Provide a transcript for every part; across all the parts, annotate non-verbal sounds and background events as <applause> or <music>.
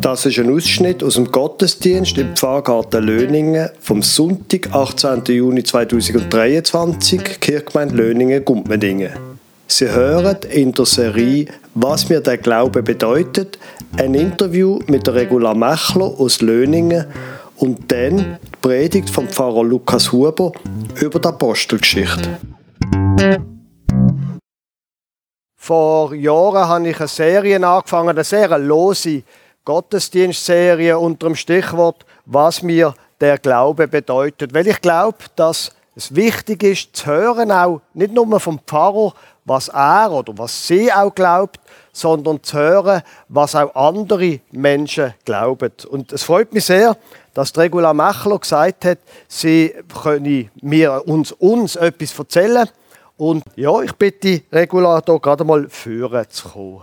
Das ist ein Ausschnitt aus dem Gottesdienst im Pfarrgarten Löningen vom Sonntag, 18. Juni 2023, Kirchgemeinde Löningen-Gumpmendingen. Sie hören in der Serie Was mir der Glaube bedeutet, ein Interview mit der Regula Mechler aus Löningen und dann die Predigt vom Pfarrer Lukas Huber über die Apostelgeschichte. Vor Jahren habe ich eine Serie angefangen, eine sehr lose Gottesdienstserie unter dem Stichwort Was mir der Glaube bedeutet. Weil ich glaube, dass es wichtig ist zu hören, auch nicht nur vom Pfarrer, was er oder was sie auch glaubt, sondern zu hören, was auch andere Menschen glauben. Und es freut mich sehr, dass Regula Mechler gesagt hat, sie könne mir uns, uns etwas erzählen. Und ja, ich bitte Regula hier gerade mal führen zu kommen.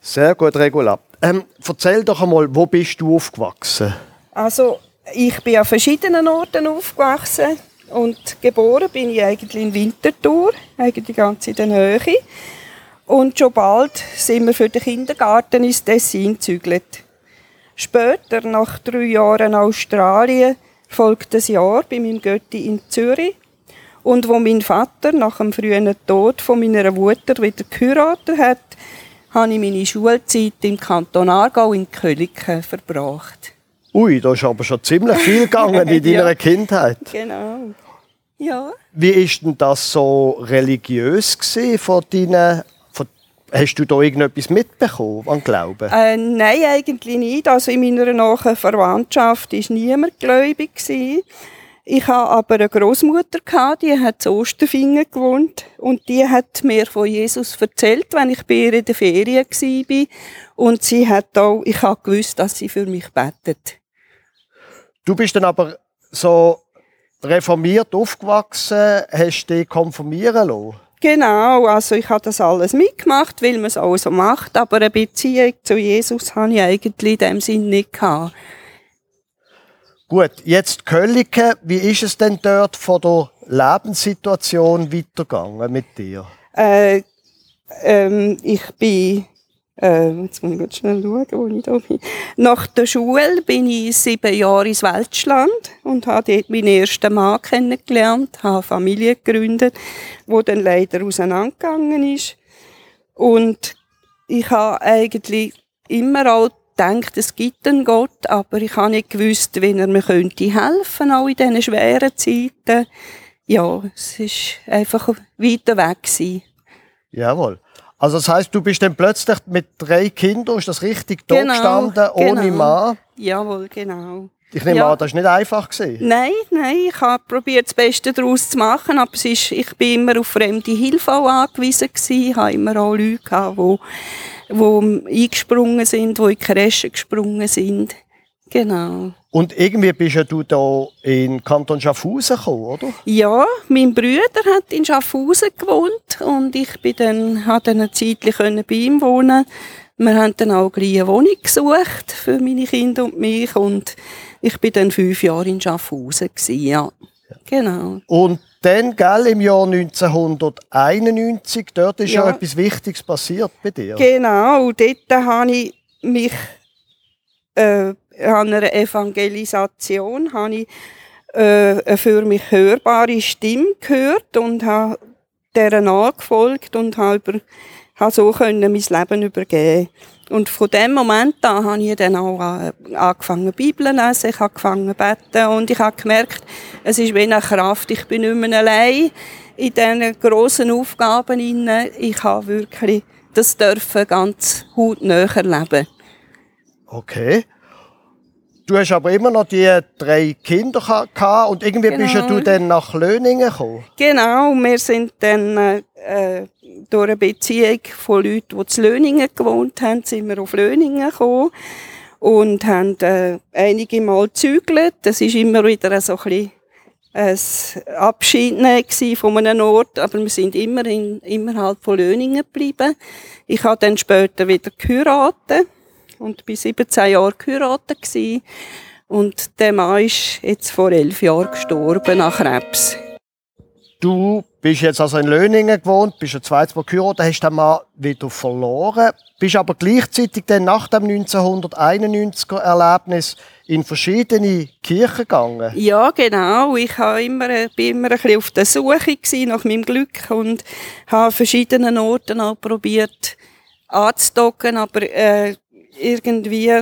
Sehr gut, Regula. Ähm, erzähl doch einmal, wo bist du aufgewachsen? Also, ich bin an verschiedenen Orten aufgewachsen und geboren bin ich eigentlich in Winterthur, eigentlich ganz in der Nähe. Und schon bald sind wir für den Kindergarten ins Tessin gezügelt. Später, nach drei Jahren Australien, folgt ein Jahr bei meinem Götti in Zürich. Und wo mein Vater nach dem frühen Tod von meiner Mutter wieder geheiratet hat, habe ich meine Schulzeit im Kanton Aargau in Köliken verbracht. Ui, da ist aber schon ziemlich viel gegangen in <laughs> deiner ja, Kindheit. Genau. Ja. Wie ist denn das so religiös von deinen Hast du da irgendetwas mitbekommen an Glauben? Äh, nein, eigentlich nicht. Also in meiner nahen Verwandtschaft war niemand gläubig. Ich hatte aber eine Großmutter die hat zu Osterfingen gewohnt und die hat mir von Jesus erzählt, wenn ich bei ihr in der Ferien war. Und sie hat auch, ich habe gewusst, dass sie für mich betet. Du bist dann aber so reformiert aufgewachsen, hast dich konfirmieren lassen? Genau, also ich habe das alles mitgemacht, weil man es auch so macht, aber eine Beziehung zu Jesus habe ich eigentlich in dem Sinn nicht gehabt. Gut, jetzt Kölliken, wie ist es denn dort von der Lebenssituation weitergegangen mit dir? Äh, ähm, ich bin, äh, jetzt muss ich ganz schnell schauen, wo ich da bin. Nach der Schule bin ich sieben Jahre ins Weltschland und habe dort meinen ersten Mann kennengelernt, habe Familie gegründet, wo dann leider auseinandergegangen ist. Und ich habe eigentlich immer auch gedacht, es gibt einen Gott, aber ich habe nicht gewusst, wie er mir könnte helfen, auch in diesen schweren Zeiten. Ja, es war einfach weiter weg gewesen. Jawohl. Also das heißt, du bist dann plötzlich mit drei Kindern, ist das richtig, genau, da gestanden, ohne genau. Mann? Jawohl, genau. Ich nehme ja. an, das war nicht einfach. Gewesen. Nein, nein, ich habe probiert, das Beste daraus zu machen, aber es ist, ich bin immer auf fremde Hilfe angewiesen gewesen. Ich habe immer auch Leute gehabt, die die eingesprungen sind, die in die Kresche gesprungen sind. Genau. Und irgendwie bist ja du da in Kanton Schaffhausen gekommen, oder? Ja, mein Bruder hat in Schaffhausen gewohnt und ich bin dann, habe dann eine Zeit bei ihm wohnen. Wir haben dann auch eine Wohnung gesucht für meine Kinder und mich und ich bin dann fünf Jahre in Schaffhausen gewesen, ja. Genau. Und dann, gell, im Jahr 1991, dort ist ja. ja etwas Wichtiges passiert bei dir. Genau, dort habe ich mich äh, an einer Evangelisation habe ich, äh, eine für mich hörbare Stimme gehört und habe dieser nachgefolgt und habe, habe so können mein Leben übergeben und von dem Moment an habe ich dann auch äh, angefangen Bibel zu lesen, ich habe angefangen zu beten und ich habe gemerkt, es ist wie eine Kraft, ich bin nicht mehr allein in diesen grossen Aufgaben. Ich habe wirklich das dürfen ganz hautnah erleben. Okay. Du hast aber immer noch die drei Kinder gehabt und irgendwie genau. bist du dann nach Löningen gekommen. Genau, wir sind dann äh, durch eine Beziehung von Leuten, die zu Löningen gewohnt haben, sind wir auf Löningen gekommen und haben äh, einige Mal gezügelt. Das ist immer wieder so ein bisschen ein Abschied von einem Ort, aber wir sind immer in, innerhalb von Löningen geblieben. Ich habe dann später wieder geheiratet und bin 17 Jahre geheiratet gewesen. Und der Mann ist jetzt vor elf Jahren gestorben nach Krebs. Du bist jetzt also in Löningen gewohnt, bist ein zweites Mal geheiratet, hast den Mann wieder verloren, bist aber gleichzeitig dann nach dem 1991er Erlebnis in verschiedene Kirchen gegangen. Ja, genau. Ich war immer, bin immer ein bisschen auf der Suche nach meinem Glück und habe an verschiedenen Orten auch probiert anzudocken, aber äh, irgendwie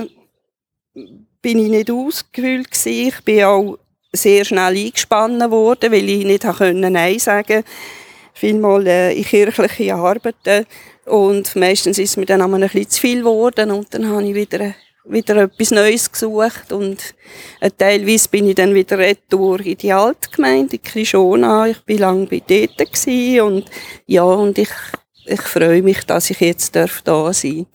bin ich nicht ausgewühlt gewesen. Ich bin auch sehr schnell eingespannt worden, weil ich nicht Nein sagen. Vielmal äh, in kirchliche Arbeiten. Und meistens ist es mir dann einmal ein bisschen zu viel geworden und dann habe ich wieder, wieder etwas Neues gesucht und äh, teilweise bin ich dann wieder retour in die Altgemeinde, in Krishona. Ich war lange bei dort und ja, und ich, ich freue mich, dass ich jetzt da sein darf.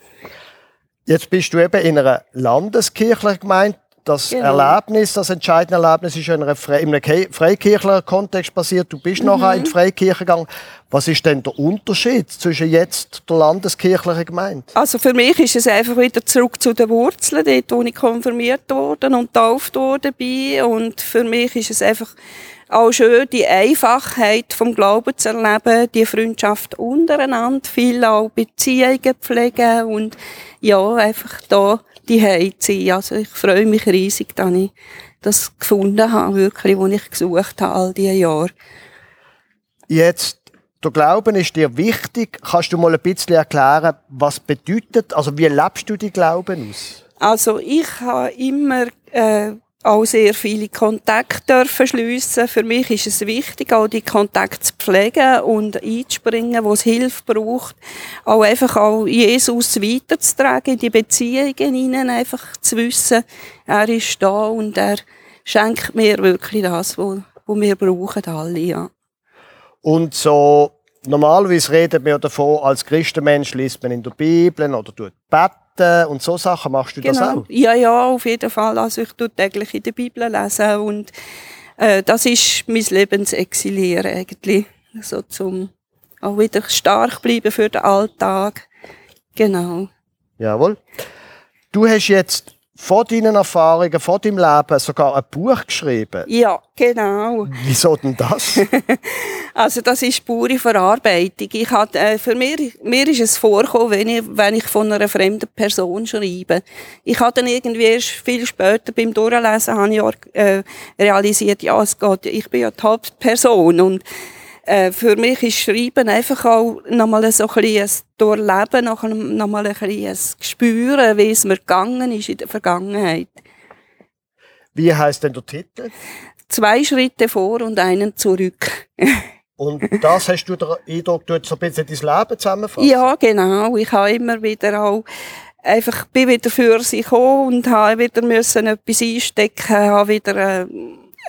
Jetzt bist du eben in einer landeskirchlichen Gemeinde das genau. Erlebnis, das entscheidende Erlebnis ist in einem, Fre in einem freikirchlichen Kontext passiert. Du bist mhm. nachher in die Freikirche gegangen. Was ist denn der Unterschied zwischen jetzt der landeskirchlichen Gemeinde? Also für mich ist es einfach wieder zurück zu den Wurzeln, dort wo ich konfirmiert worden und getauft worden bin. Und für mich ist es einfach auch schön, die Einfachheit vom Glauben zu erleben, die Freundschaft untereinander, viel auch Beziehungen pflegen und ja, einfach da die sein. Also ich freue mich riesig, dass ich das gefunden habe, wirklich, was ich gesucht habe all diese Jahre. Jetzt, der Glauben ist dir wichtig. Kannst du mal ein bisschen erklären, was bedeutet, also wie lebst du die Glauben aus? Also ich habe immer äh, auch sehr viele Kontakte schliessen. Für mich ist es wichtig, auch die Kontakte zu pflegen und einzuspringen, wo es Hilfe braucht. Auch einfach auch Jesus weiterzutragen, in die Beziehungen hinein, einfach zu wissen, er ist da und er schenkt mir wirklich das, was wir brauchen alle, ja. Und so, normalerweise redet man davon, als Christenmensch liest man in der Bibel oder tut beten beten und so Sachen. Machst du genau. das auch? Ja, ja, auf jeden Fall. Also ich tue täglich in der Bibel lesen und äh, das ist mein Lebensexilier eigentlich. So zum auch wieder stark bleiben für den Alltag. Genau. Jawohl. Du hast jetzt von deinen Erfahrungen, von deinem Leben sogar ein Buch geschrieben. Ja, genau. Wieso denn das? <laughs> also das ist pure Verarbeitung. Ich hatte, äh, für mich, mir ist es vorgekommen, wenn ich, wenn ich von einer fremden Person schreibe. Ich habe dann irgendwie erst viel später beim Durchlesen habe ich auch, äh, realisiert, ja, es geht, ich bin ja die Hauptperson und äh, für mich ist Schreiben einfach auch nochmal so ein bisschen ein Durchleben, nochmal ein bisschen ein Gespüren, wie es mir gegangen ist in der Vergangenheit. Wie heißt denn der Titel? Zwei Schritte vor und einen zurück. <laughs> und das hast du den Eindruck, du so ein bisschen dein Leben zusammenfassen? Ja, genau. Ich habe immer wieder auch einfach bin wieder für sie gekommen und habe wieder müssen etwas einstecken, habe wieder äh,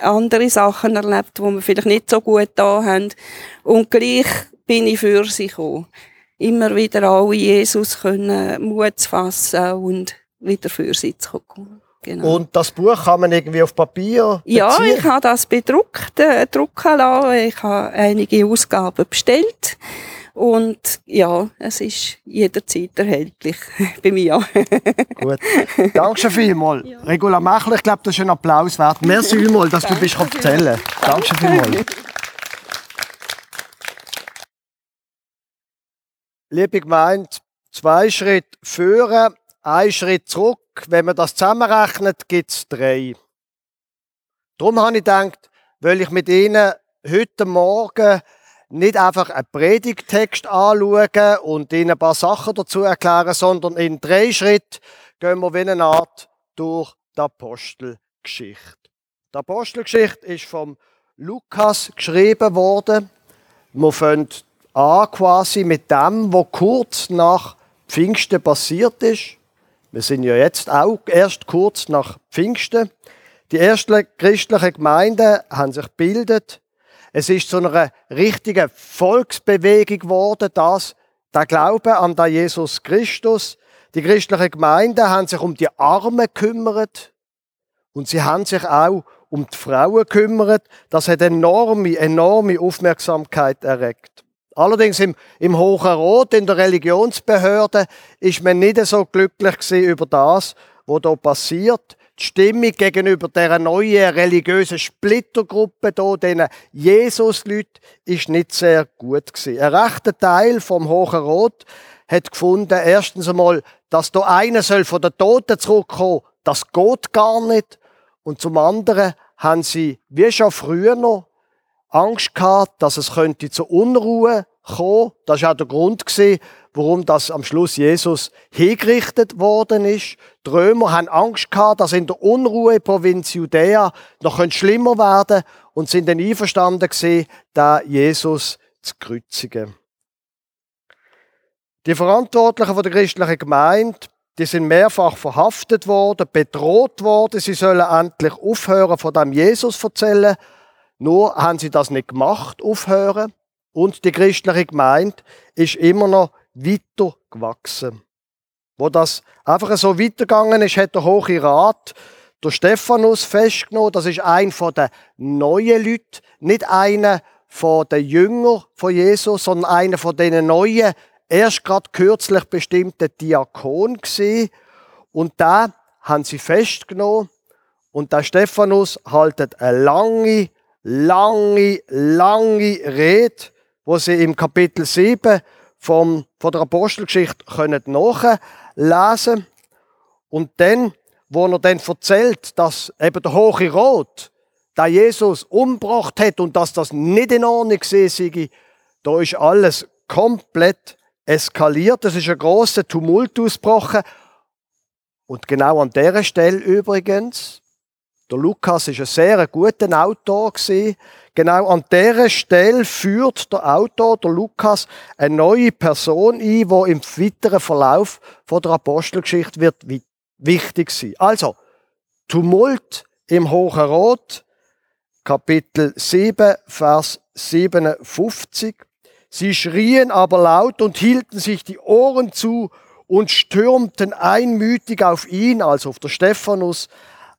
andere Sachen erlebt, die wir vielleicht nicht so gut da haben. Und gleich bin ich für sie gekommen. Immer wieder in Jesus können Mut zu fassen und wieder für sie zu kommen. Genau. Und das Buch kann man irgendwie auf Papier beziehen? Ja, ich habe das bedruckt, äh, drucken lassen. Ich habe einige Ausgaben bestellt. Und ja, es ist jederzeit erhältlich <laughs> bei mir. Gut. Danke schon vielmals. Ja. Regula Machler, ich glaube, das ist ein Applaus wert. Merci vielmals, dass du bist erzählen Danke schon vielmals. <laughs> Liebe Gemeinde, zwei Schritte führen, ein Schritt zurück. Wenn man das zusammenrechnet, gibt es drei. Darum habe ich gedacht, weil ich mit Ihnen heute Morgen nicht einfach einen Predigtext anschauen und Ihnen ein paar Sachen dazu erklären, sondern in drei Schritten gehen wir wie eine Art durch die Apostelgeschichte. Die Apostelgeschichte ist vom Lukas geschrieben worden. Wir fangen an quasi mit dem, was kurz nach Pfingsten passiert ist. Wir sind ja jetzt auch erst kurz nach Pfingsten. Die ersten christlichen Gemeinden haben sich gebildet es ist zu einer richtigen Volksbewegung geworden, das, der Glaube an den Jesus Christus. Die christlichen Gemeinden haben sich um die Armen gekümmert und sie haben sich auch um die Frauen gekümmert. Das hat enorme, enorme Aufmerksamkeit erregt. Allerdings im, im Hohen Rot, in der Religionsbehörde, ist man nicht so glücklich über das, was da passiert. Die Stimmung gegenüber der neuen religiösen Splittergruppe hier, diesen Jesus-Leuten, ist nicht sehr gut gewesen. Ein rechter Teil vom Hohen Rot hat gefunden, erstens einmal, dass da einer soll von den Toten zurückkommen, das geht gar nicht. Und zum anderen haben sie, wie schon früher noch, Angst gehabt, dass es könnte zu Unruhe kommen. Das war auch der Grund gewesen, warum das am Schluss Jesus hingerichtet worden ist. Die Römer haben Angst gehabt, dass in der Unruheprovinz Judäa noch schlimmer werden und sind dann einverstanden gewesen, da Jesus zu kreuzigen. Die Verantwortlichen der christlichen Gemeinde, die sind mehrfach verhaftet worden, bedroht worden, sie sollen endlich aufhören, von dem Jesus erzählen. Nur haben sie das nicht gemacht, aufhören. Und die christliche Gemeinde ist immer noch weiter gewachsen. Wo das einfach so weitergegangen ist, hat der Hohe Rat der Stephanus festgenommen. Das ist ein von den neuen Leuten, nicht einer von den Jüngern von Jesus, sondern einer von den neuen, erst gerade kürzlich bestimmten Diakon gesehen. Und da haben sie festgenommen. Und der Stephanus haltet eine lange, lange, lange Rede, wo sie im Kapitel 7 vom, von der Apostelgeschichte können nachlesen Und dann, wo er dann erzählt, dass eben der Hohe Rot da Jesus umgebracht hat und dass das nicht in Ordnung sei, da ist alles komplett eskaliert. Es ist ein großer Tumult ausgebrochen. Und genau an dieser Stelle übrigens, der Lukas ist ein sehr guter Autor gewesen, Genau an dieser Stelle führt der Autor, der Lukas, eine neue Person ein, die im weiteren Verlauf der Apostelgeschichte wird wichtig sein. Also, Tumult im Hohen Rot, Kapitel 7, Vers 57. Sie schrien aber laut und hielten sich die Ohren zu und stürmten einmütig auf ihn, also auf der Stephanus,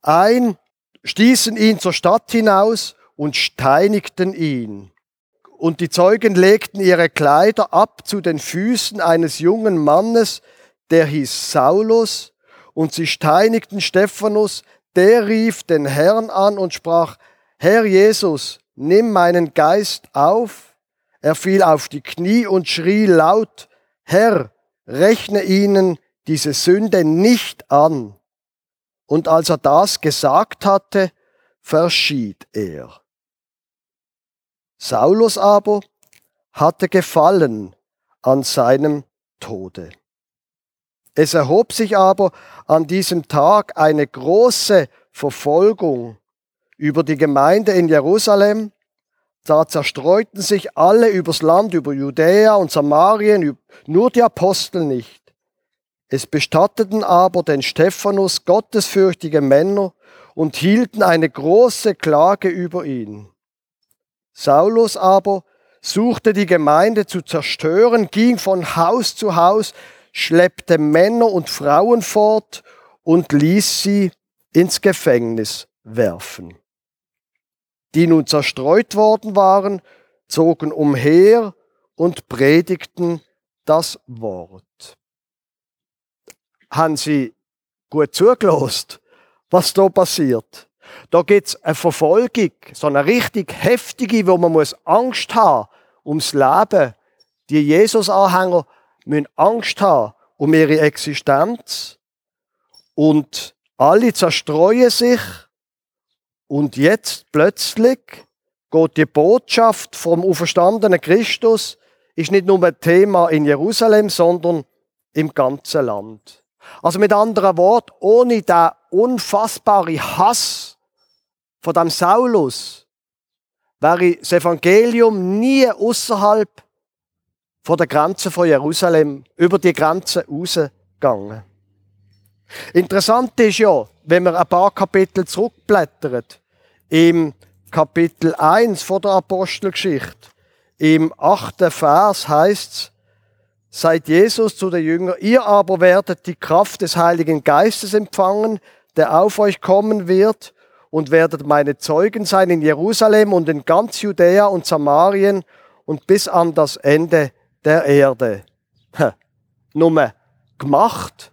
ein, stießen ihn zur Stadt hinaus und steinigten ihn. Und die Zeugen legten ihre Kleider ab zu den Füßen eines jungen Mannes, der hieß Saulus, und sie steinigten Stephanus, der rief den Herrn an und sprach, Herr Jesus, nimm meinen Geist auf. Er fiel auf die Knie und schrie laut, Herr, rechne ihnen diese Sünde nicht an. Und als er das gesagt hatte, verschied er. Saulus aber hatte Gefallen an seinem Tode. Es erhob sich aber an diesem Tag eine große Verfolgung über die Gemeinde in Jerusalem. Da zerstreuten sich alle übers Land, über Judäa und Samarien, nur die Apostel nicht. Es bestatteten aber den Stephanus gottesfürchtige Männer und hielten eine große Klage über ihn. Saulus aber suchte die Gemeinde zu zerstören, ging von Haus zu Haus, schleppte Männer und Frauen fort und ließ sie ins Gefängnis werfen. Die nun zerstreut worden waren, zogen umher und predigten das Wort. Haben Sie gut zugelost, was da passiert? Da gibt's eine Verfolgung, so eine richtig heftige, wo man muss Angst haben ums Leben. Die Jesus-Anhänger müssen Angst haben um ihre Existenz. Und alle zerstreuen sich. Und jetzt plötzlich geht die Botschaft vom auferstandenen Christus ist nicht nur ein Thema in Jerusalem, sondern im ganzen Land. Also mit anderen Worten, ohne den unfassbaren Hass von dem Saulus wäre das Evangelium nie außerhalb von der Grenze von Jerusalem über die Grenze rausgegangen. Interessant ist ja, wenn man ein paar Kapitel zurückblättert, im Kapitel 1 von der Apostelgeschichte, im achten Vers heißt es, Seid Jesus zu den Jüngern, ihr aber werdet die Kraft des Heiligen Geistes empfangen, der auf euch kommen wird, und werdet meine Zeugen sein in Jerusalem und in ganz Judäa und Samarien und bis an das Ende der Erde. Nur gemacht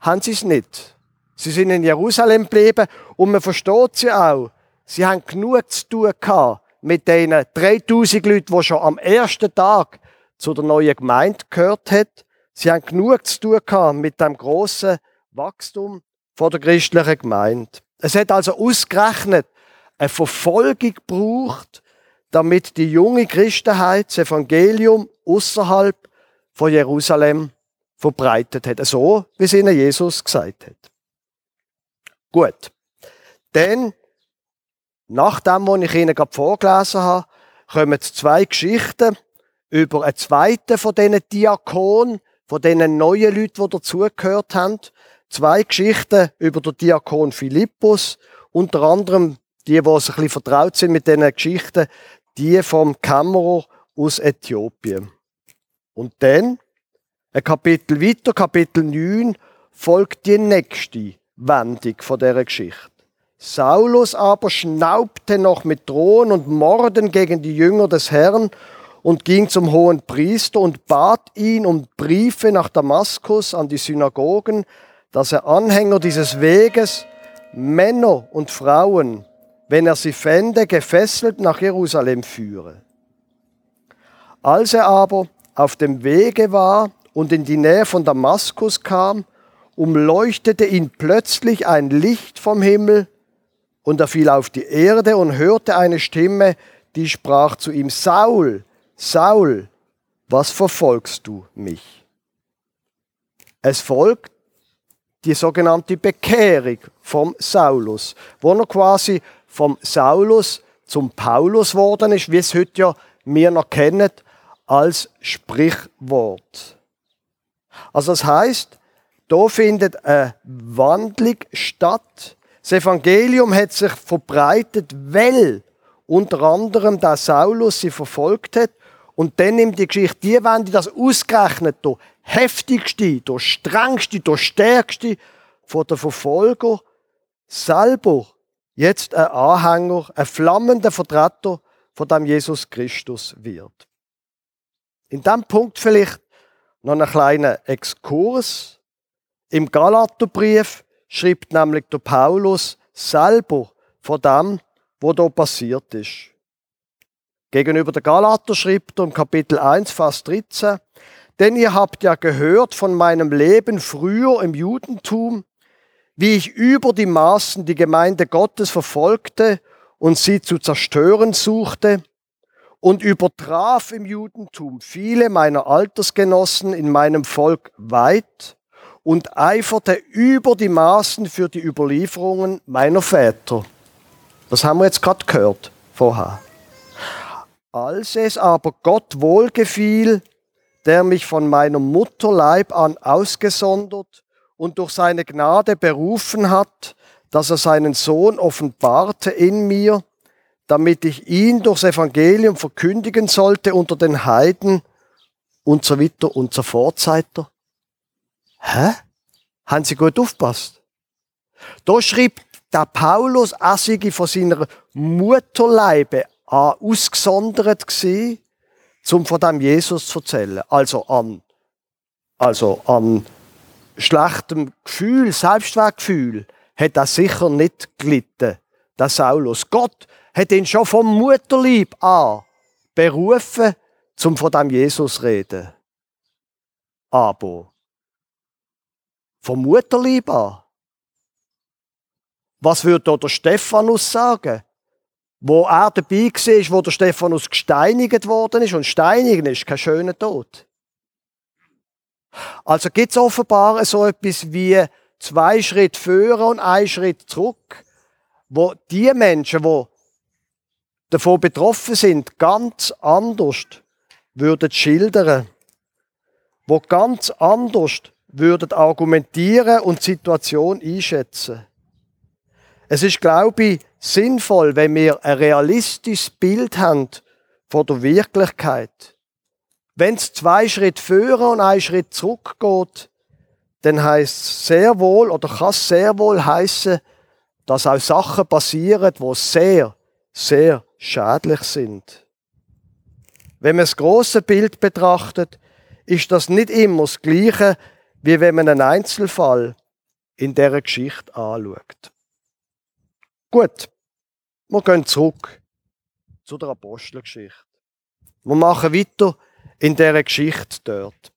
haben sie es nicht. Sie sind in Jerusalem geblieben und man versteht sie auch. Sie haben genug zu tun gehabt mit den 3000 Leuten, die schon am ersten Tag zu der neuen Gemeinde gehört hat. Sie haben genug zu tun gehabt mit dem grossen Wachstum von der christlichen Gemeinde. Es hat also ausgerechnet eine Verfolgung gebraucht, damit die junge Christenheit das Evangelium außerhalb von Jerusalem verbreitet hat. So, wie es ihnen Jesus gesagt hat. Gut. Dann, nach dem, was ich Ihnen gerade vorgelesen habe, kommen zwei Geschichten über einen zweiten von diesen Diakonen, von diesen neuen Leuten, die dazugehört haben. Zwei Geschichten über den Diakon Philippus, unter anderem die, die ein bisschen vertraut sind mit diesen Geschichten, die vom Kämmerer aus Äthiopien. Und dann, ein Kapitel weiter, Kapitel 9, folgt die nächste Wendung von dieser Geschichte. Saulus aber schnaubte noch mit Drohen und Morden gegen die Jünger des Herrn und ging zum hohen Priester und bat ihn um Briefe nach Damaskus an die Synagogen, dass er Anhänger dieses Weges, Männer und Frauen, wenn er sie fände, gefesselt nach Jerusalem führe. Als er aber auf dem Wege war und in die Nähe von Damaskus kam, umleuchtete ihn plötzlich ein Licht vom Himmel, und er fiel auf die Erde und hörte eine Stimme, die sprach zu ihm, Saul, Saul, was verfolgst du mich? Es folgt die sogenannte Bekehrung vom Saulus, wo er quasi vom Saulus zum Paulus worden ist, wie es heute ja wir noch kennen als Sprichwort. Also das heißt, da findet eine Wandlung statt. Das Evangelium hat sich verbreitet, weil unter anderem der Saulus sie verfolgt hat. Und dann nimmt die Geschichte die Wende, das ausgerechnet der heftigste, der strengste, der stärkste von der Verfolger selber jetzt ein Anhänger, ein flammender Vertreter von dem Jesus Christus wird. In dem Punkt vielleicht noch einen kleinen Exkurs. Im Galaterbrief schreibt nämlich der Paulus selber von dem, was da passiert ist. Gegenüber der Galater schreibt er im Kapitel 1, Vers 13, denn ihr habt ja gehört von meinem Leben früher im Judentum, wie ich über die Maßen die Gemeinde Gottes verfolgte und sie zu zerstören suchte und übertraf im Judentum viele meiner Altersgenossen in meinem Volk weit und eiferte über die Maßen für die Überlieferungen meiner Väter. Das haben wir jetzt gerade gehört vorher. Als es aber Gott wohlgefiel, der mich von meinem Mutterleib an ausgesondert und durch seine Gnade berufen hat, dass er seinen Sohn offenbarte in mir, damit ich ihn durchs Evangelium verkündigen sollte unter den Heiden und so weiter und so fort, sagt er. Hä? Haben Sie gut aufgepasst? Da schreibt der Paulus, er sei von seiner Mutterleibe ausgesondert gewesen, um von dem Jesus zu erzählen. Also an, also an schlechtem Gefühl, Selbstwertgefühl, hat er sicher nicht gelitten, der Saulus. Gott hat ihn schon vom Mutterlieb an berufen, um von dem Jesus zu reden. Aber vom Mutterlieb an. Was würde der Stephanus sagen? Wo er dabei war, wo der Stephanus gesteinigt worden ist. Und steinigen ist kein schöner Tod. Also gibt es offenbar so etwas wie zwei Schritte vor und ein Schritt zurück, wo die Menschen, die davon betroffen sind, ganz anders würden schildern, wo ganz anders würden argumentieren und die Situation einschätzen. Es ist, glaube ich, sinnvoll, wenn wir ein realistisches Bild haben von der Wirklichkeit. Wenn es zwei Schritte vor und ein Schritt zurück geht, dann heißt es sehr wohl oder kann es sehr wohl heißen, dass auch Sachen passieren, die sehr, sehr schädlich sind. Wenn man das große Bild betrachtet, ist das nicht immer das Gleiche, wie wenn man einen Einzelfall in dieser Geschichte anschaut. Gut, wir gehen zurück zu der Apostelgeschichte. Wir machen weiter in dieser Geschichte dort.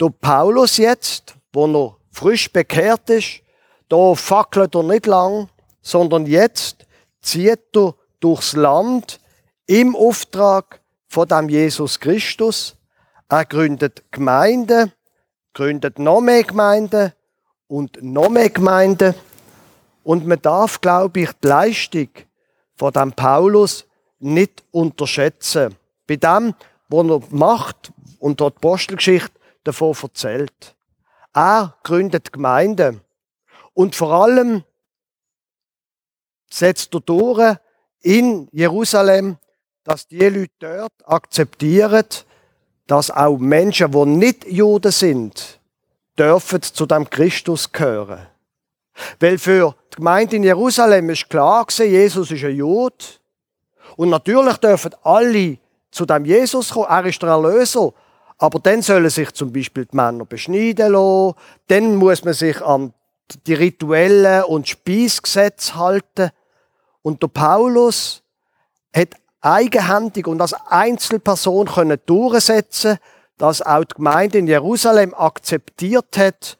Der Paulus jetzt, wo er frisch bekehrt ist, da fackelt er nicht lang, sondern jetzt zieht er durchs Land im Auftrag von dem Jesus Christus. Er gründet Gemeinden, gründet noch mehr Gemeinden und noch mehr Gemeinden. Und man darf, glaube ich, die Leistung von dem Paulus nicht unterschätzen. Bei dem, was er macht und dort die Apostelgeschichte davon erzählt. Er gründet Gemeinden. Und vor allem setzt er durch in Jerusalem, dass die Leute dort akzeptieren, dass auch Menschen, die nicht Juden sind, dürfen zu dem Christus gehören. Weil für die Gemeinde in Jerusalem ist klar gewesen, Jesus ist ein Jude. Und natürlich dürfen alle zu dem Jesus kommen. Er ist der Erlöser. Aber dann sollen sich zum Beispiel die Männer beschneiden lassen. Dann muss man sich an die rituellen und Speisgesetze halten. Und der Paulus hat eigenhändig und als Einzelperson können durchsetzen, dass auch die Gemeinde in Jerusalem akzeptiert hat,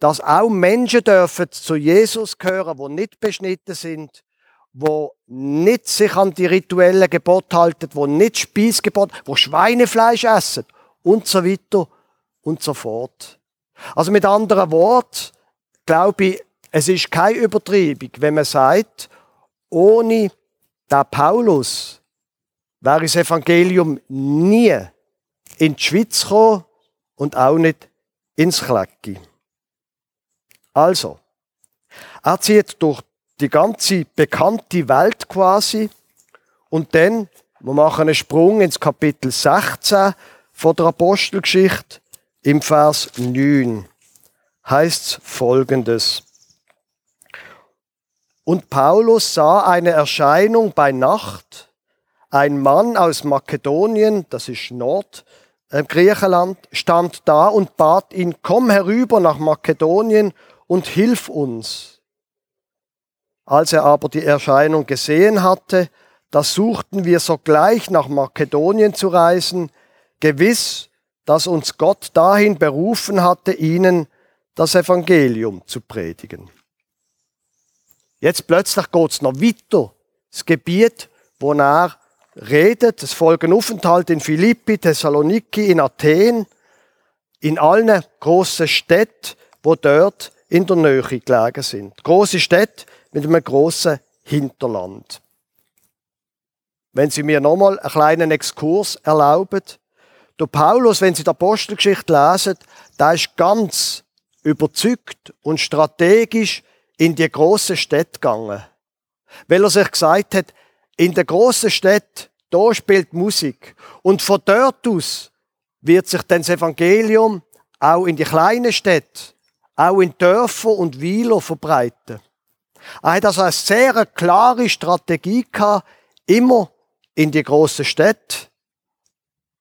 dass auch Menschen dürfen zu Jesus gehören, wo nicht beschnitten sind, wo nicht sich an die rituellen Gebote halten, wo nicht Speisgebot, wo Schweinefleisch essen und so weiter und so fort. Also mit anderen Worten, glaube ich, es ist keine Übertreibung, wenn man sagt, ohne den Paulus wäre das Evangelium nie in die Schweiz gekommen und auch nicht ins Klecki. Also, er zieht durch die ganze bekannte Welt quasi und dann, wir machen einen Sprung ins Kapitel 16 von der Apostelgeschichte im Vers 9 heißt folgendes. Und Paulus sah eine Erscheinung bei Nacht, ein Mann aus Makedonien, das ist Nord, äh, Griechenland, stand da und bat ihn, komm herüber nach Makedonien und hilf uns. Als er aber die Erscheinung gesehen hatte, da suchten wir sogleich nach Makedonien zu reisen, gewiss, dass uns Gott dahin berufen hatte, ihnen das Evangelium zu predigen. Jetzt plötzlich geht es noch weiter. Das Gebiet, wo er redet, es folgen Aufenthalt in Philippi, Thessaloniki, in Athen, in allen grossen Städten, wo dort in der Nähe gelegen sind. Große Städte mit einem grossen Hinterland. Wenn Sie mir nochmal einen kleinen Exkurs erlauben. Der Paulus, wenn Sie die Apostelgeschichte lesen, da ist ganz überzeugt und strategisch in die große Stadt gegangen. Weil er sich gesagt hat, in der großen Stadt, da spielt Musik. Und von dort aus wird sich dann das Evangelium auch in die kleinen Städte, auch in Dörfer und Weiler verbreiten. Er hat also eine sehr klare Strategie gehabt, immer in die große Städte.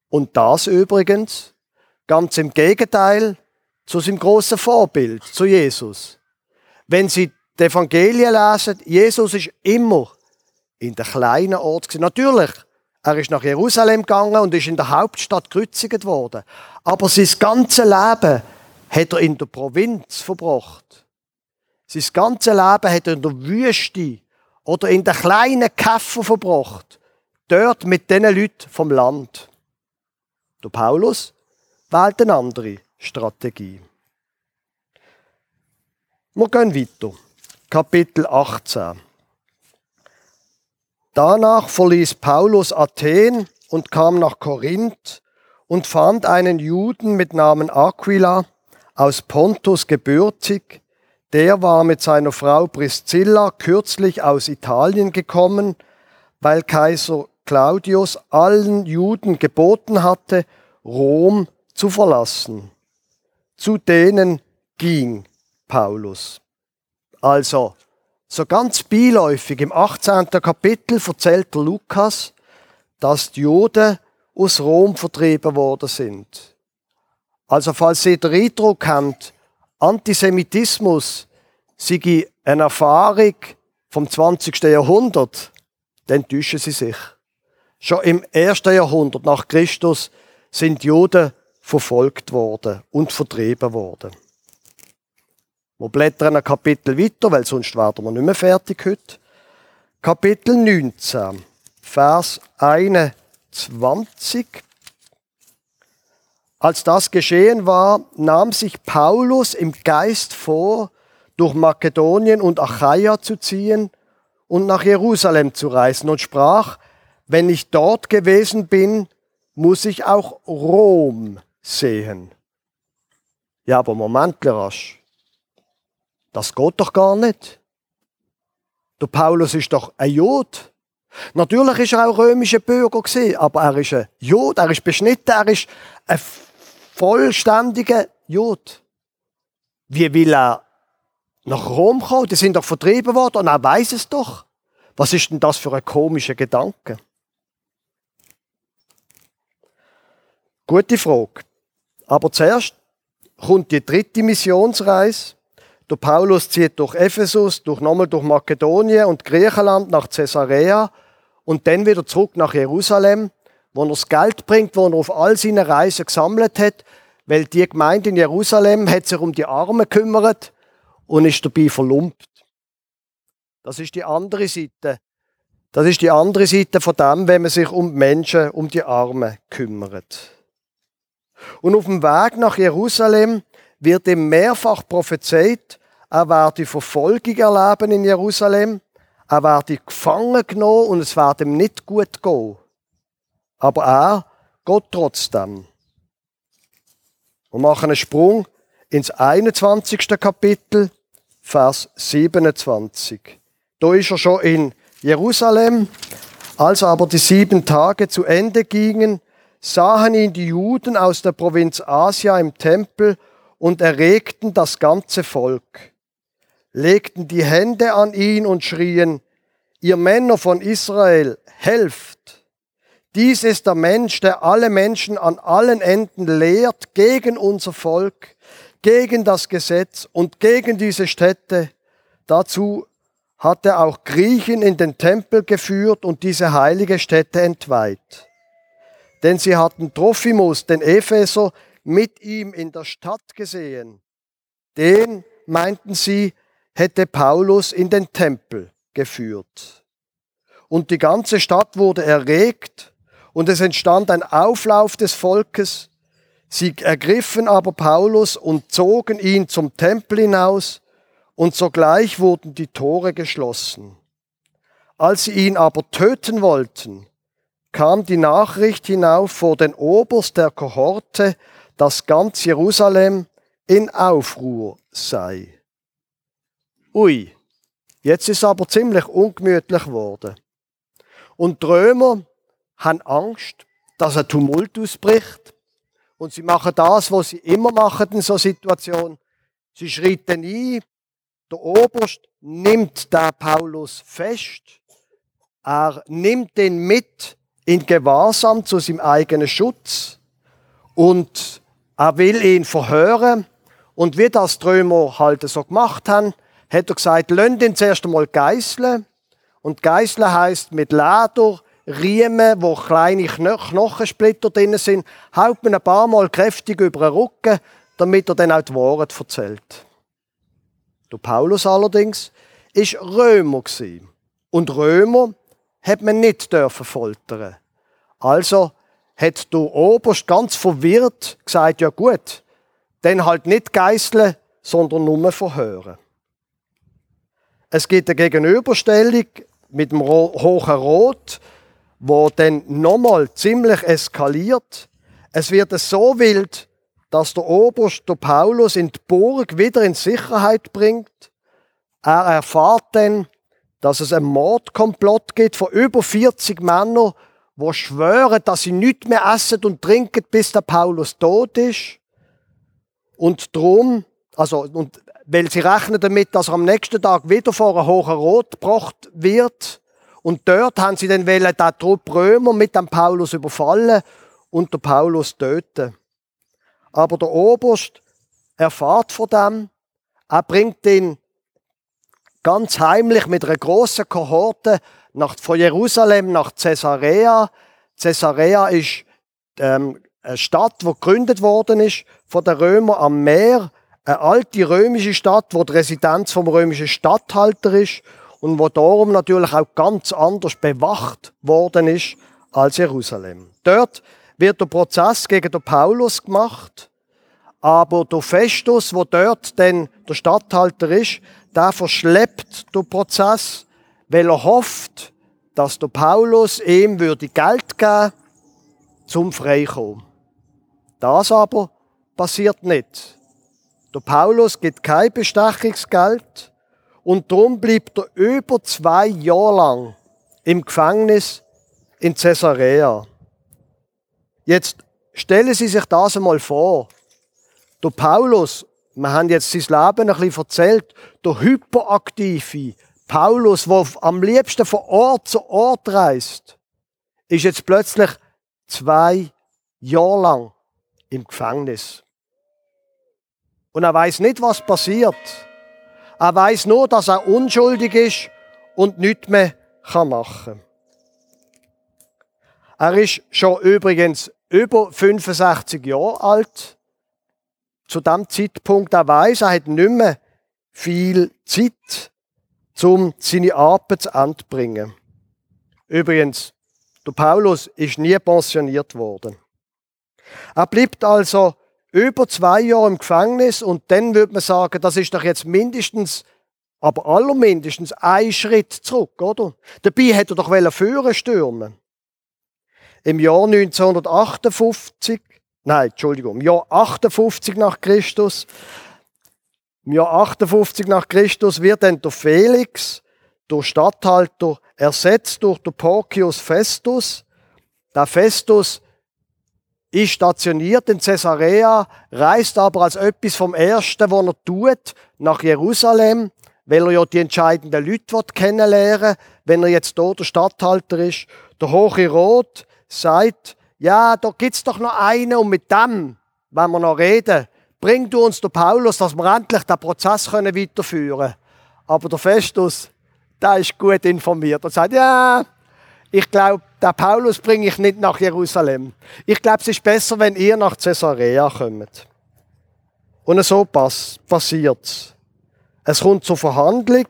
Und das übrigens ganz im Gegenteil zu seinem großen Vorbild, zu Jesus. Wenn Sie die Evangelien lesen, Jesus ist immer in der kleinen Ort. Natürlich, er ist nach Jerusalem gegangen und ist in der Hauptstadt gekreuzigt worden. Aber sein ganzes Leben hat er in der Provinz verbracht. Sein ganzes Leben hat er in der Wüste oder in der kleinen Käfer verbracht. Dort mit den Leuten vom Land. Der Paulus wählt eine andere. Strategie. Wir gehen weiter. Kapitel 18. Danach verließ Paulus Athen und kam nach Korinth und fand einen Juden mit Namen Aquila aus Pontus gebürtig. Der war mit seiner Frau Priscilla kürzlich aus Italien gekommen, weil Kaiser Claudius allen Juden geboten hatte, Rom zu verlassen zu denen ging Paulus. Also, so ganz beiläufig im 18. Kapitel erzählt Lukas, dass die Juden aus Rom vertrieben worden sind. Also falls Sie den Eindruck haben, Antisemitismus sei eine Erfahrung vom 20. Jahrhundert, dann täuschen sie sich. Schon im ersten Jahrhundert nach Christus sind Juden verfolgt worden und vertrieben worden. Wir blättern ein Kapitel weiter, weil sonst werden wir nicht mehr fertig heute. Kapitel 19, Vers 21. Als das geschehen war, nahm sich Paulus im Geist vor, durch Makedonien und Achaia zu ziehen und nach Jerusalem zu reisen und sprach, wenn ich dort gewesen bin, muss ich auch Rom sehen. Ja, aber Moment, rasch. Das geht doch gar nicht. Der Paulus ist doch ein Jod. Natürlich ist er auch römischer Bürger gewesen, aber er ist ein Jod, er ist beschnitten, er ist ein vollständiger Jod. Wie will er nach Rom kommen? Die sind doch vertrieben worden und er weiß es doch. Was ist denn das für ein komischer Gedanke? Gute Frage. Aber zuerst kommt die dritte Missionsreise. Der Paulus zieht durch Ephesus, durch nochmal durch Makedonien und Griechenland nach Caesarea und dann wieder zurück nach Jerusalem, wo er das Geld bringt, wo er auf all seine Reisen gesammelt hat, weil die Gemeinde in Jerusalem hat sich um die Armen gekümmert und ist dabei verlumpt. Das ist die andere Seite. Das ist die andere Seite von dem, wenn man sich um Menschen, um die Armen kümmert. Und auf dem Weg nach Jerusalem wird ihm mehrfach prophezeit, er werde Verfolgung erleben in Jerusalem, er werde gefangen genommen und es wird ihm nicht gut gehen. Aber er geht trotzdem. Wir machen einen Sprung ins 21. Kapitel, Vers 27. Da ist er schon in Jerusalem. Als aber die sieben Tage zu Ende gingen, sahen ihn die Juden aus der Provinz Asia im Tempel und erregten das ganze Volk, legten die Hände an ihn und schrien, ihr Männer von Israel, helft! Dies ist der Mensch, der alle Menschen an allen Enden lehrt gegen unser Volk, gegen das Gesetz und gegen diese Städte. Dazu hat er auch Griechen in den Tempel geführt und diese heilige Stätte entweiht denn sie hatten Trophimus, den Epheser, mit ihm in der Stadt gesehen. Den, meinten sie, hätte Paulus in den Tempel geführt. Und die ganze Stadt wurde erregt und es entstand ein Auflauf des Volkes. Sie ergriffen aber Paulus und zogen ihn zum Tempel hinaus und sogleich wurden die Tore geschlossen. Als sie ihn aber töten wollten, kam die Nachricht hinauf vor den Oberst der Kohorte, dass ganz Jerusalem in Aufruhr sei. Ui, jetzt ist aber ziemlich ungemütlich geworden. Und die Römer haben Angst, dass ein Tumult ausbricht. Und sie machen das, was sie immer machen in so Situation. Sie schritten ein, der Oberst nimmt da Paulus fest, er nimmt den mit in Gewahrsam zu seinem eigenen Schutz und er will ihn verhören. Und wie das die Römer halt so gemacht haben, hat er gesagt, lönt ihn zuerst einmal geißeln. Und geißeln heißt mit Leder, Riemen, wo kleine Knochensplitter drin sind, haut man ein paar Mal kräftig über den Rücken, damit er dann auch die Wahrheit erzählt. Der Paulus allerdings ist Römer Und Römer hat man nicht dürfen foltern. Also hat der Oberst ganz verwirrt gesagt, ja gut, dann halt nicht geißeln, sondern nur verhören. Es gibt eine Gegenüberstellung mit dem hohen Rot, wo dann nochmal ziemlich eskaliert. Es wird so wild, dass der Oberst der Paulus in die Burg wieder in Sicherheit bringt. Er erfahrt dann, dass es einen Mordkomplott gibt von über 40 Männern, die schwören, dass sie nichts mehr essen und trinken, bis der Paulus tot ist. Und drum, also, und weil sie rechnen damit, dass er am nächsten Tag wieder vor einem hohen Rot gebracht wird. Und dort haben sie dann wollen, den Trupp Römer mit dem Paulus überfallen und den Paulus töten. Aber der Oberst erfahrt von dem, er bringt ihn ganz heimlich mit einer großen Kohorte nach, von Jerusalem nach Caesarea. Caesarea ist ähm, eine Stadt, die gegründet worden ist von den Römern am Meer. Eine alte römische Stadt, wo die Residenz vom römischen Statthalter ist und wo darum natürlich auch ganz anders bewacht worden ist als Jerusalem. Dort wird der Prozess gegen den Paulus gemacht, aber der Festus, wo dort denn der Statthalter ist, der verschleppt den Prozess, weil er hofft, dass der Paulus ihm würde Geld geben zum Freikommen. Das aber passiert nicht. Der Paulus gibt kein Bestechungsgeld und darum bleibt er über zwei Jahre lang im Gefängnis in Caesarea. Jetzt stellen Sie sich das einmal vor. Der Paulus, wir haben jetzt sein Leben ein bisschen erzählt, der hyperaktive Paulus, der am liebsten von Ort zu Ort reist, ist jetzt plötzlich zwei Jahre lang im Gefängnis. Und er weiß nicht, was passiert. Er weiß nur, dass er unschuldig ist und nichts mehr machen kann. Er ist schon übrigens über 65 Jahre alt. Zu dem Zeitpunkt, er weiß, er hat nicht mehr viel Zeit, um seine Arbeit zu Ende bringen. Übrigens, der Paulus ist nie pensioniert worden. Er bleibt also über zwei Jahre im Gefängnis und dann würde man sagen, das ist doch jetzt mindestens, aber allermindestens ein Schritt zurück, oder? Dabei hätte er doch führen stürmen im Jahr 1958, nein, Entschuldigung, im Jahr 58 nach Christus, im Jahr 58 nach Christus wird dann der Felix, der Statthalter, ersetzt durch den Porcius Festus. Der Festus ist stationiert in Caesarea, reist aber als etwas vom Ersten, was er tut, nach Jerusalem, weil er ja die entscheidenden Leute kennenlernen will, wenn er jetzt hier der Statthalter ist. Der Hohe Rot sagt, ja, da gibt's doch noch einen und mit dem, wenn wir noch reden, bring du uns den Paulus, dass wir endlich den Prozess weiterführen können. Aber der Festus, der ist gut informiert und sagt, ja, ich glaube, den Paulus bringe ich nicht nach Jerusalem. Ich glaube, es ist besser, wenn ihr nach Caesarea kommt. Und so pass passiert es. kommt zur Verhandlung.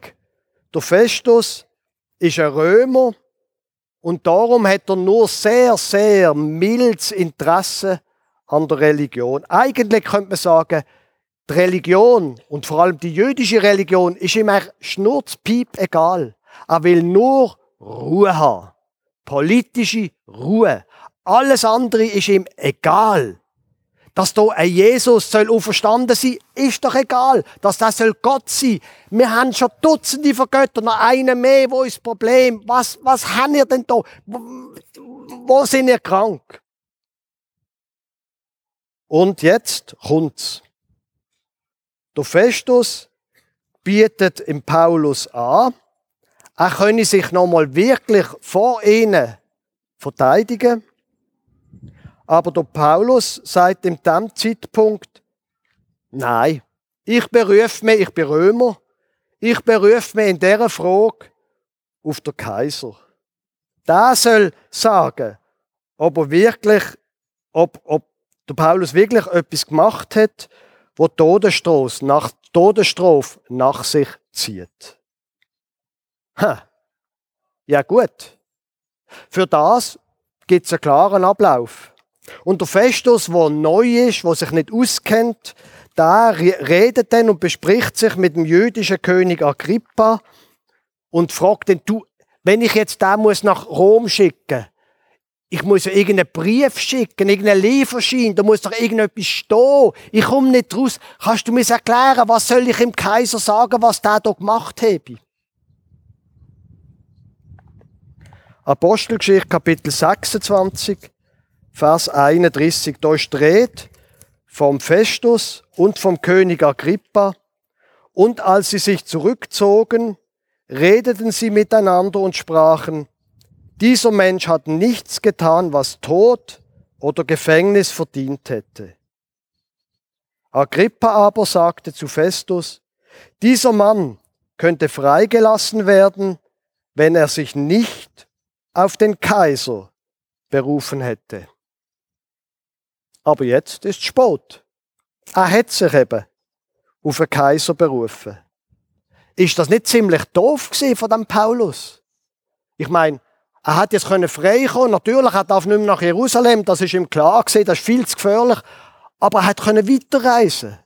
Der Festus ist ein Römer, und darum hat er nur sehr, sehr mildes Interesse an der Religion. Eigentlich könnte man sagen, die Religion und vor allem die jüdische Religion ist ihm schnurzpiep egal. Er will nur Ruhe haben. Politische Ruhe. Alles andere ist ihm egal. Dass da ein Jesus soll auferstanden sein, ist doch egal. Dass das soll Gott sein. Wir haben schon Dutzende von Göttern, noch einen mehr. Wo ist das Problem? Was, was haben ihr denn da? Wo sind ihr krank? Und jetzt kommt's. Der Festus bietet im Paulus an, er könne sich nochmal wirklich vor ihnen verteidigen. Aber der Paulus sagt in dem Zeitpunkt, nein, ich berufe mich, ich bin Römer, ich berufe mich in dieser Frage auf den Kaiser. Der soll sagen, ob er wirklich, ob, ob der Paulus wirklich etwas gemacht hat, wo Todesstrafe nach, Todesstrafe nach sich zieht. Ha. Ja gut. Für das gibt es einen klaren Ablauf. Und der Festus, der neu ist, der sich nicht auskennt, da redet dann und bespricht sich mit dem jüdischen König Agrippa und fragt ihn, du, wenn ich jetzt da muss nach Rom schicken, ich muss ja irgendeinen Brief schicken, irgendeinen Lieferschein, da muss doch irgendetwas stehen. Ich komme nicht raus. Kannst du mir erklären, was soll ich dem Kaiser sagen, was der da gemacht habe? Apostelgeschichte, Kapitel 26. Vers 31. Da steht vom Festus und vom König Agrippa. Und als sie sich zurückzogen, redeten sie miteinander und sprachen, dieser Mensch hat nichts getan, was Tod oder Gefängnis verdient hätte. Agrippa aber sagte zu Festus, dieser Mann könnte freigelassen werden, wenn er sich nicht auf den Kaiser berufen hätte. Aber jetzt ist spät. Er hat sich eben auf den Kaiser berufen. Ist das nicht ziemlich doof von dem Paulus? Ich meine, er hat jetzt können frei kommen. Natürlich, er darf nicht mehr nach Jerusalem. Das ist ihm klar gewesen. Das ist viel zu gefährlich. Aber er hat können weiterreisen.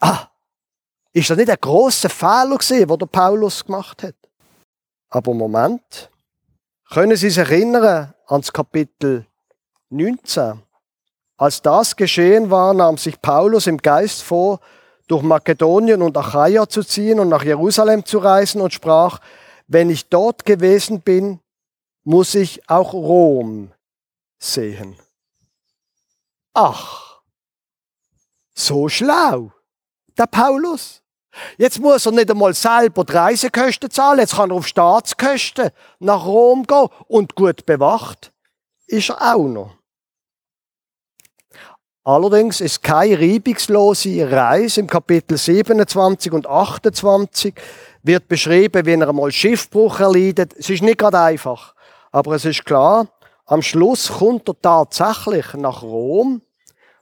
Ah, ist das nicht ein grosser Fehler gewesen, den der Paulus gemacht hat? Aber Moment. Können Sie sich erinnern ans Kapitel 19? Als das geschehen war, nahm sich Paulus im Geist vor, durch Makedonien und Achaia zu ziehen und nach Jerusalem zu reisen und sprach, wenn ich dort gewesen bin, muss ich auch Rom sehen. Ach, so schlau, der Paulus. Jetzt muss er nicht einmal selber die Reisekosten zahlen, jetzt kann er auf Staatskosten nach Rom gehen und gut bewacht ist er auch noch. Allerdings ist keine reibungslose Reise. Im Kapitel 27 und 28 wird beschrieben, wie er einmal Schiffbruch erleidet. Es ist nicht gerade einfach. Aber es ist klar, am Schluss kommt er tatsächlich nach Rom,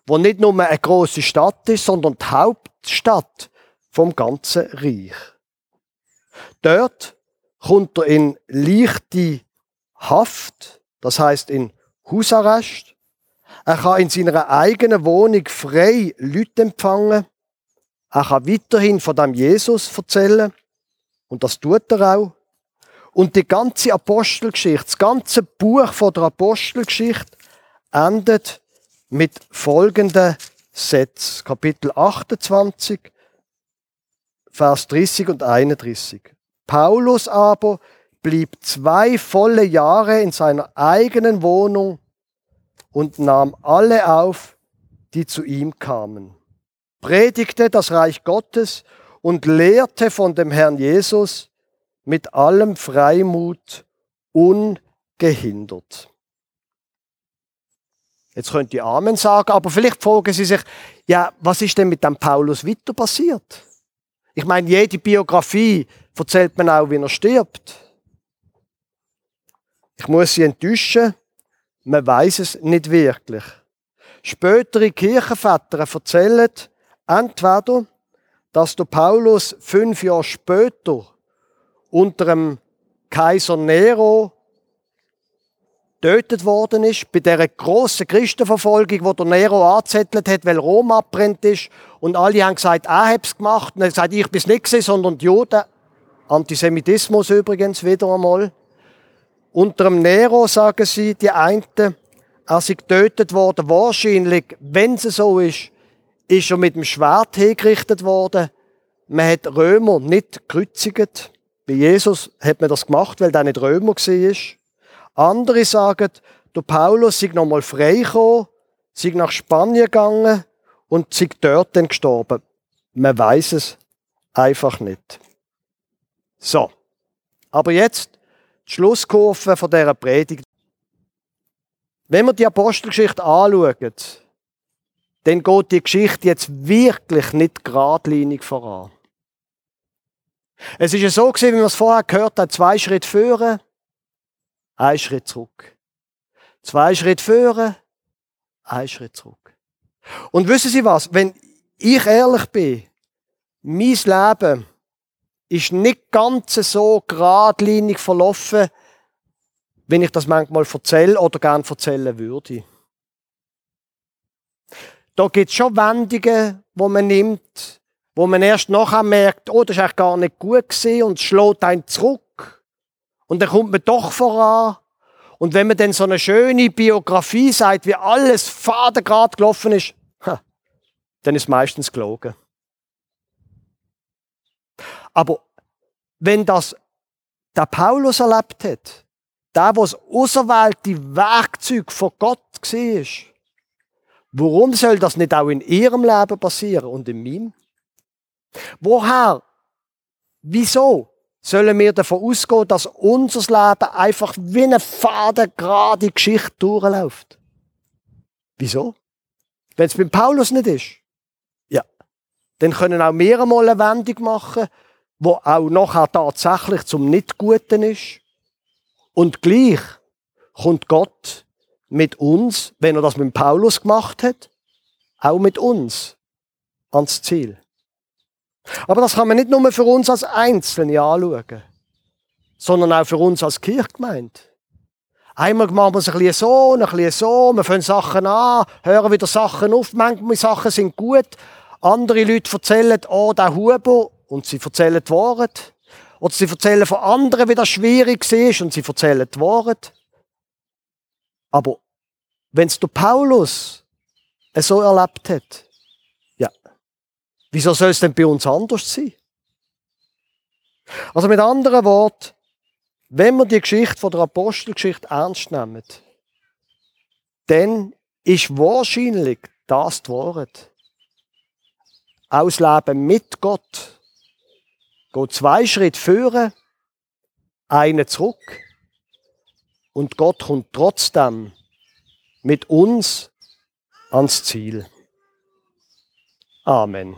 wo nicht nur eine große Stadt ist, sondern die Hauptstadt vom ganzen Reich. Dort kommt er in leichte Haft, das heißt in Hausarrest. Er kann in seiner eigenen Wohnung frei Leute empfangen. Er kann weiterhin von dem Jesus erzählen. Und das tut er auch. Und die ganze Apostelgeschichte, das ganze Buch von der Apostelgeschichte endet mit folgenden Sätzen. Kapitel 28, Vers 30 und 31. Paulus aber blieb zwei volle Jahre in seiner eigenen Wohnung und nahm alle auf, die zu ihm kamen, predigte das Reich Gottes und lehrte von dem Herrn Jesus mit allem Freimut ungehindert. Jetzt könnt ihr Amen sagen, aber vielleicht fragen Sie sich, ja, was ist denn mit dem Paulus weiter passiert? Ich meine, jede Biografie erzählt man auch, wie er stirbt. Ich muss Sie enttäuschen, man weiß es nicht wirklich. Spätere Kirchenväter erzählen entweder, dass der Paulus fünf Jahre später unter dem Kaiser Nero getötet worden ist, bei der grossen Christenverfolgung, wo der Nero angezettelt hat, weil Rom abbrennt ist. Und alle haben gesagt, hat es gemacht. Und er hat gesagt, ich bin es nicht gewesen, sondern die Juden. Antisemitismus übrigens wieder einmal. Unter dem Nero, sagen sie, die einen, er sei getötet worden. Wahrscheinlich, wenn es so ist, ist er mit dem Schwert hingerichtet worden. Man hat Römer nicht gekreuzigt. Bei Jesus hat man das gemacht, weil der nicht Römer war. Andere sagen, der Paulus sei nochmal frei gekommen, sei nach Spanien gegangen und sei dort dann gestorben. Man weiß es einfach nicht. So. Aber jetzt die Schlusskurve von dieser Predigt. Wenn wir die Apostelgeschichte anschauen, dann geht die Geschichte jetzt wirklich nicht geradlinig voran. Es ist ja so gewesen, wie wir es vorher gehört haben, zwei Schritte führen, ein Schritt zurück. Zwei Schritte führen, ein Schritt zurück. Und wissen Sie was? Wenn ich ehrlich bin, mein Leben ist nicht ganz so geradlinig verlaufen, wenn ich das manchmal erzähle oder gern erzählen würde. Da gibt es schon Wendungen, wo man nimmt, wo man erst nachher merkt, oh, das ist eigentlich gar nicht gut und schlägt einen zurück. Und dann kommt man doch voran. Und wenn man dann so eine schöne Biografie sagt, wie alles fadengrad gelaufen ist, dann ist meistens gelogen. Aber wenn das der Paulus erlebt hat, der, was auserwählte Werkzeug von Gott war, warum soll das nicht auch in ihrem Leben passieren und in meinem? Woher? Wieso? Sollen wir davon ausgehen, dass unser Leben einfach wie eine fadengerade Geschichte durchläuft. Wieso? Wenn es beim Paulus nicht ist. Ja. Dann können auch wir einmal eine Wendung machen, wo auch nachher tatsächlich zum Nicht-Guten ist. Und gleich kommt Gott mit uns, wenn er das mit Paulus gemacht hat, auch mit uns ans Ziel. Aber das kann man nicht nur für uns als Einzelne anschauen, sondern auch für uns als Kirchgemeinde. Einmal machen wir es ein bisschen so, ein bisschen so, wir fangen Sachen an, hören wieder Sachen auf, manchmal Sachen sind gut, andere Leute erzählen, oh, der Hubo, und sie erzählen die Wahrheit. Oder sie erzählen von anderen, wie das schwierig ist, und sie erzählen die Wahrheit. Aber wenn es der Paulus so erlebt hat, wieso soll es denn bei uns anders sein? Also mit anderen Worten, wenn wir die Geschichte von der Apostelgeschichte ernst nehmen, dann ist wahrscheinlich das die Wahrheit. Ausleben mit Gott. Geht zwei Schritte führen, einen zurück. Und Gott kommt trotzdem mit uns ans Ziel. Amen.